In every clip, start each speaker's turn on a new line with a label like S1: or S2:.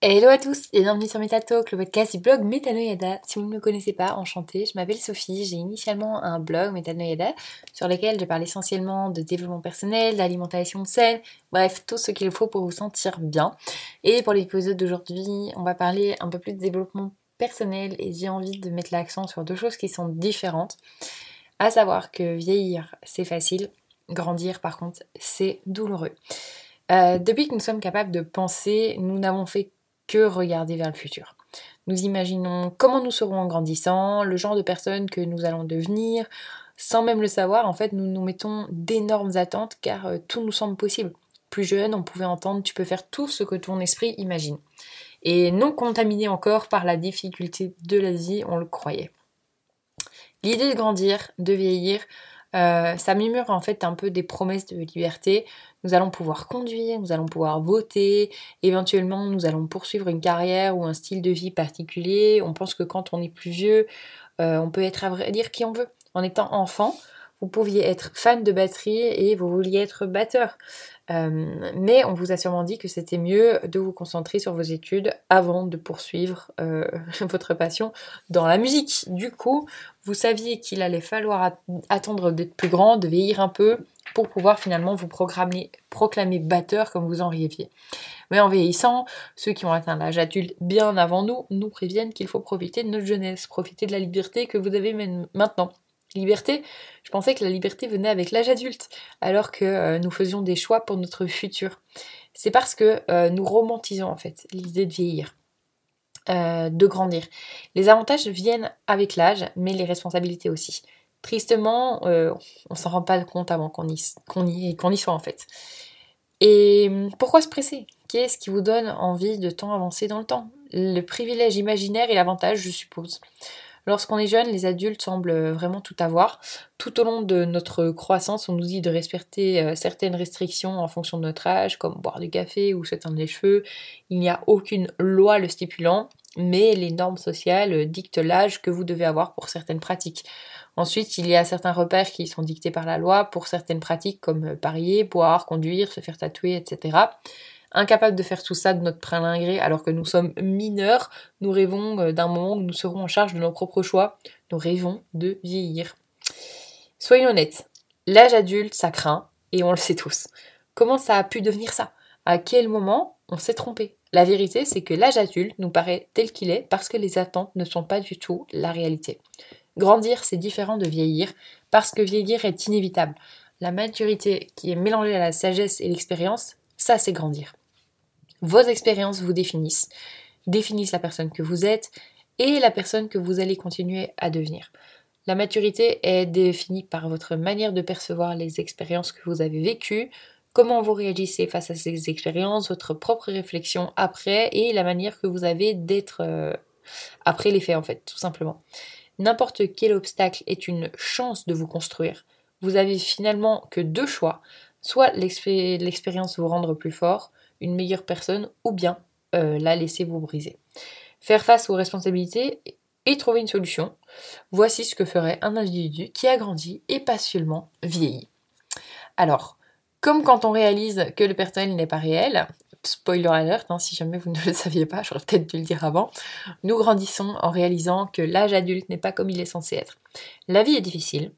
S1: Hello à tous et bienvenue sur MetaTalk, le podcast du blog Metanoyada. Si vous ne me connaissez pas, enchantée, je m'appelle Sophie, j'ai initialement un blog Metanoyada sur lequel je parle essentiellement de développement personnel, d'alimentation saine, bref, tout ce qu'il faut pour vous sentir bien. Et pour l'épisode d'aujourd'hui, on va parler un peu plus de développement personnel et j'ai envie de mettre l'accent sur deux choses qui sont différentes. À savoir que vieillir, c'est facile, grandir par contre, c'est douloureux. Euh, depuis que nous sommes capables de penser, nous n'avons fait que regarder vers le futur. Nous imaginons comment nous serons en grandissant, le genre de personnes que nous allons devenir. Sans même le savoir, en fait, nous nous mettons d'énormes attentes car euh, tout nous semble possible. Plus jeune, on pouvait entendre tu peux faire tout ce que ton esprit imagine. Et non contaminé encore par la difficulté de la vie, on le croyait. L'idée de grandir, de vieillir, euh, ça murmure en fait un peu des promesses de liberté. Nous allons pouvoir conduire, nous allons pouvoir voter, éventuellement nous allons poursuivre une carrière ou un style de vie particulier. On pense que quand on est plus vieux, euh, on peut être à vrai dire qui on veut. En étant enfant, vous pouviez être fan de batterie et vous vouliez être batteur. Euh, mais on vous a sûrement dit que c'était mieux de vous concentrer sur vos études avant de poursuivre euh, votre passion dans la musique. Du coup, vous saviez qu'il allait falloir attendre d'être plus grand, de vieillir un peu, pour pouvoir finalement vous proclamer batteur comme vous en rêviez. Mais en vieillissant, ceux qui ont atteint l'âge adulte bien avant nous nous préviennent qu'il faut profiter de notre jeunesse, profiter de la liberté que vous avez maintenant. Liberté, je pensais que la liberté venait avec l'âge adulte, alors que euh, nous faisions des choix pour notre futur. C'est parce que euh, nous romantisons en fait l'idée de vieillir, euh, de grandir. Les avantages viennent avec l'âge, mais les responsabilités aussi. Tristement, on s'en rend pas compte avant qu'on y, y, y soit en fait. Et pourquoi se presser? Qu'est-ce qui vous donne envie de tant avancer dans le temps? Le privilège imaginaire et l'avantage, je suppose. Lorsqu'on est jeune, les adultes semblent vraiment tout avoir. Tout au long de notre croissance, on nous dit de respecter euh, certaines restrictions en fonction de notre âge, comme boire du café ou s'éteindre les cheveux. Il n'y a aucune loi le stipulant, mais les normes sociales dictent l'âge que vous devez avoir pour certaines pratiques. Ensuite, il y a certains repères qui sont dictés par la loi pour certaines pratiques comme parier, boire, conduire, se faire tatouer, etc. Incapable de faire tout ça de notre plein alors que nous sommes mineurs, nous rêvons euh, d'un moment où nous serons en charge de nos propres choix. Nous rêvons de vieillir. Soyons honnêtes, l'âge adulte, ça craint, et on le sait tous. Comment ça a pu devenir ça? À quel moment on s'est trompé? La vérité, c'est que l'âge adulte nous paraît tel qu'il est parce que les attentes ne sont pas du tout la réalité. Grandir, c'est différent de vieillir, parce que vieillir est inévitable. La maturité qui est mélangée à la sagesse et l'expérience, ça c'est grandir. Vos expériences vous définissent, définissent la personne que vous êtes et la personne que vous allez continuer à devenir. La maturité est définie par votre manière de percevoir les expériences que vous avez vécues, comment vous réagissez face à ces expériences, votre propre réflexion après et la manière que vous avez d'être euh, après les faits en fait, tout simplement. N'importe quel obstacle est une chance de vous construire. Vous avez finalement que deux choix, soit l'expérience vous rendre plus fort, une meilleure personne, ou bien euh, la laisser vous briser. Faire face aux responsabilités et trouver une solution, voici ce que ferait un individu qui a grandi et pas seulement vieilli. Alors, comme quand on réalise que le personnel n'est pas réel, spoiler alert, hein, si jamais vous ne le saviez pas, j'aurais peut-être dû le dire avant, nous grandissons en réalisant que l'âge adulte n'est pas comme il est censé être. La vie est difficile,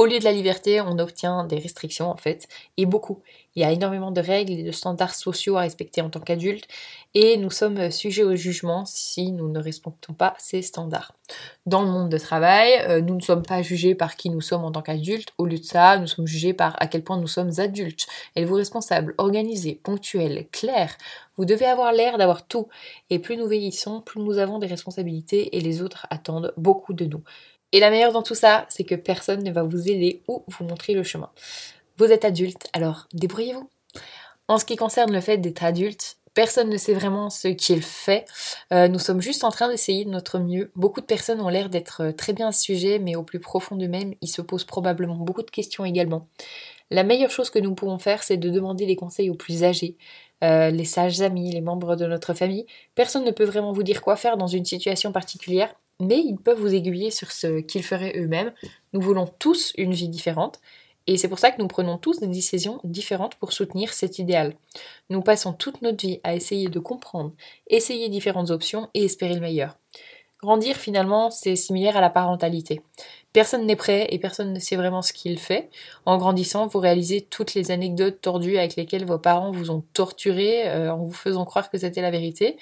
S1: au lieu de la liberté, on obtient des restrictions en fait, et beaucoup. Il y a énormément de règles et de standards sociaux à respecter en tant qu'adulte, et nous sommes sujets au jugement si nous ne respectons pas ces standards. Dans le monde de travail, euh, nous ne sommes pas jugés par qui nous sommes en tant qu'adultes, au lieu de ça, nous sommes jugés par à quel point nous sommes adultes. Êtes-vous responsable, organisé, ponctuel, clair Vous devez avoir l'air d'avoir tout, et plus nous vieillissons, plus nous avons des responsabilités et les autres attendent beaucoup de nous. Et la meilleure dans tout ça, c'est que personne ne va vous aider ou vous montrer le chemin. Vous êtes adulte, alors débrouillez-vous. En ce qui concerne le fait d'être adulte, personne ne sait vraiment ce qu'il fait. Euh, nous sommes juste en train d'essayer de notre mieux. Beaucoup de personnes ont l'air d'être euh, très bien à ce sujet, mais au plus profond d'eux-mêmes, ils se posent probablement beaucoup de questions également. La meilleure chose que nous pouvons faire, c'est de demander des conseils aux plus âgés, euh, les sages amis, les membres de notre famille. Personne ne peut vraiment vous dire quoi faire dans une situation particulière, mais ils peuvent vous aiguiller sur ce qu'ils feraient eux-mêmes. Nous voulons tous une vie différente Et c'est pour ça que nous prenons tous des décisions différentes pour soutenir cet idéal. Nous passons toute notre vie à essayer de comprendre, essayer différentes options et espérer le meilleur. Grandir finalement, c'est similaire à la parentalité. Personne n'est prêt et personne ne sait vraiment ce qu'il fait. En grandissant, vous réalisez toutes les anecdotes tordues avec lesquelles vos parents vous ont torturé euh, en vous faisant croire que c'était la vérité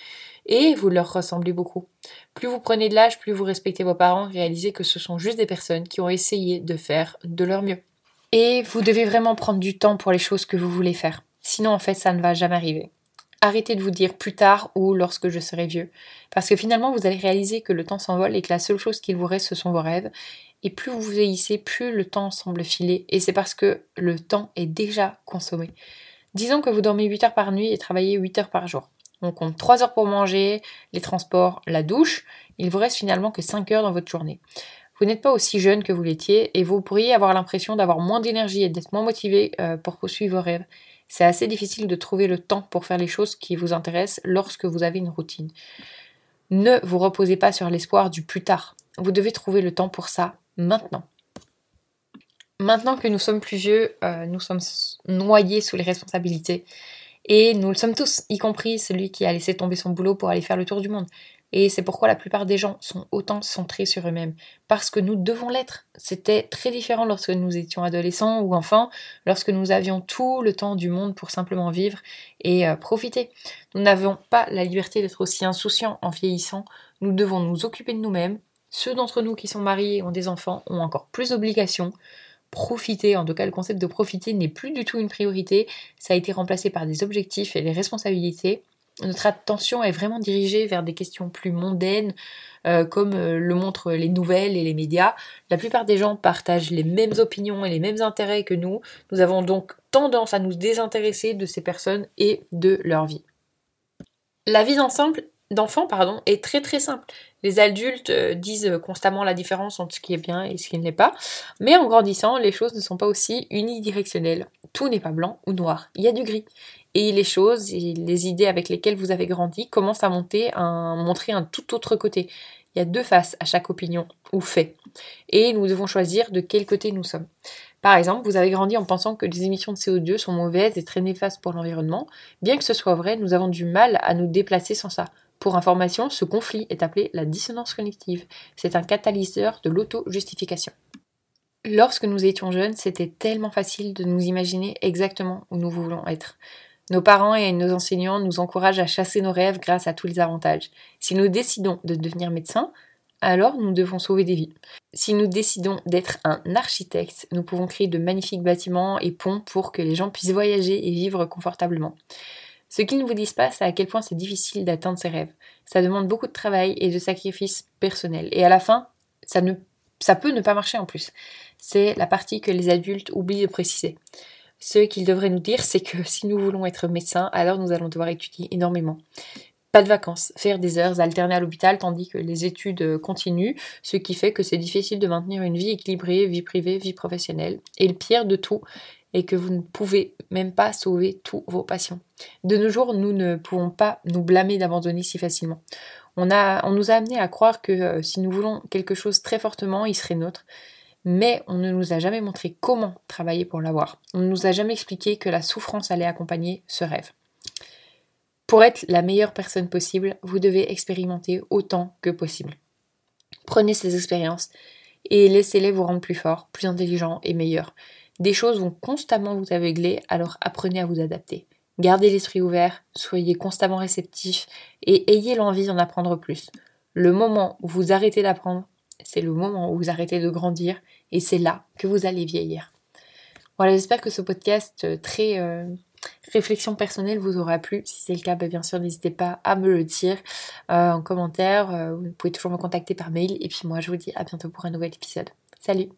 S1: et vous leur ressemblez beaucoup. Plus vous prenez de l'âge, plus vous respectez vos parents, réalisez que ce sont juste des personnes qui ont essayé de faire de leur mieux. Et vous devez vraiment prendre du temps pour les choses que vous voulez faire. Sinon, en fait, ça ne va jamais arriver. Arrêtez de vous dire plus tard ou lorsque je serai vieux. Parce que finalement, vous allez réaliser que le temps s'envole et que la seule chose qu'il vous reste, ce sont vos rêves. Et plus vous vieillissez, plus le temps semble filer. Et c'est parce que le temps est déjà consommé. Disons que vous dormez 8 heures par nuit et travaillez 8 heures par jour. On compte 3 heures pour manger, les transports, la douche. Il vous reste finalement que 5 heures dans votre journée. Vous n'êtes pas aussi jeune que vous l'étiez et vous pourriez avoir l'impression d'avoir moins d'énergie et d'être moins motivé euh, pour poursuivre vos rêves. C'est assez difficile de trouver le temps pour faire les choses qui vous intéressent lorsque vous avez une routine. Ne vous reposez pas sur l'espoir du plus tard. Vous devez trouver le temps pour ça maintenant. Maintenant que nous sommes plus vieux, euh, nous sommes noyés sous les responsabilités. Et nous le sommes tous, y compris celui qui a laissé tomber son boulot pour aller faire le tour du monde. Et c'est pourquoi la plupart des gens sont autant centrés sur eux-mêmes. Parce que nous devons l'être. C'était très différent lorsque nous étions adolescents ou enfants, lorsque nous avions tout le temps du monde pour simplement vivre et euh, profiter. Nous n'avons pas la liberté d'être aussi insouciants en vieillissant. Nous devons nous occuper de nous-mêmes. Ceux d'entre nous qui sont mariés et ont des enfants ont encore plus d'obligations. Profiter, en tout cas le concept de profiter n'est plus du tout une priorité, ça a été remplacé par des objectifs et des responsabilités notre attention est vraiment dirigée vers des questions plus mondaines, euh, comme euh, le montrent les nouvelles et les médias. La plupart des gens partagent les mêmes opinions et les mêmes intérêts que nous. Nous avons donc tendance à nous désintéresser de ces personnes et de leur vie. La vie d'ensemble d'enfants pardon, est très très simple. Les adultes euh, disent constamment la différence entre ce qui est bien et ce qui ne l'est pas, mais en grandissant, les choses ne sont pas aussi unidirectionnelles. Tout n'est pas blanc ou noir, il y a du gris et les choses et les idées avec lesquelles vous avez grandi commencent à montrer un tout autre côté. Il y a deux faces à chaque opinion ou fait. Et nous devons choisir de quel côté nous sommes. Par exemple, vous avez grandi en pensant que les émissions de CO2 sont mauvaises et très néfastes pour l'environnement. Bien que ce soit vrai, nous avons du mal à nous déplacer sans ça. Pour information, ce conflit est appelé la dissonance cognitive. C'est un catalyseur de l'auto-justification. Lorsque nous étions jeunes, c'était tellement facile de nous imaginer exactement où nous voulons être. Nos parents et nos enseignants nous encouragent à chasser nos rêves grâce à tous les avantages. Si nous décidons de devenir médecin, alors nous devons sauver des vies. Si nous décidons d'être un architecte, nous pouvons créer de magnifiques bâtiments et ponts pour que les gens puissent voyager et vivre confortablement. Ce qu'ils ne vous disent pas, c'est à quel point c'est difficile d'atteindre ses rêves. Ça demande beaucoup de travail et de sacrifices personnels. Et à la fin, ça, ne, ça peut ne pas marcher en plus. C'est la partie que les adultes oublient de préciser. Ce qu'ils devraient nous dire, c'est que si nous voulons être médecins, alors nous allons devoir étudier énormément. Pas de vacances, faire des heures alternées à l'hôpital tandis que les études continuent, ce qui fait que c'est difficile de maintenir une vie équilibrée, vie privée, vie professionnelle. Et le pire de tout est que vous ne pouvez même pas sauver tous vos patients. De nos jours, nous ne pouvons pas nous blâmer d'abandonner si facilement. On, a, on nous a amené à croire que euh, si nous voulons quelque chose très fortement, il serait nôtre mais on ne nous a jamais montré comment travailler pour l'avoir. On ne nous a jamais expliqué que la souffrance allait accompagner ce rêve. Pour être la meilleure personne possible, vous devez expérimenter autant que possible. Prenez ces expériences et laissez-les vous rendre plus fort, plus intelligent et meilleur. Des choses vont constamment vous aveugler, alors apprenez à vous adapter. Gardez l'esprit ouvert, soyez constamment réceptif et ayez l'envie d'en apprendre plus. Le moment où vous arrêtez d'apprendre, c'est le moment où vous arrêtez de grandir et c'est là que vous allez vieillir. Voilà, j'espère que ce podcast euh, très euh, réflexion personnelle vous aura plu. Si c'est le cas, bah, bien sûr, n'hésitez pas à me le dire euh, en commentaire. vous pouvez toujours me contacter par mail. Et puis moi, je vous dis à bientôt pour un nouvel épisode. Salut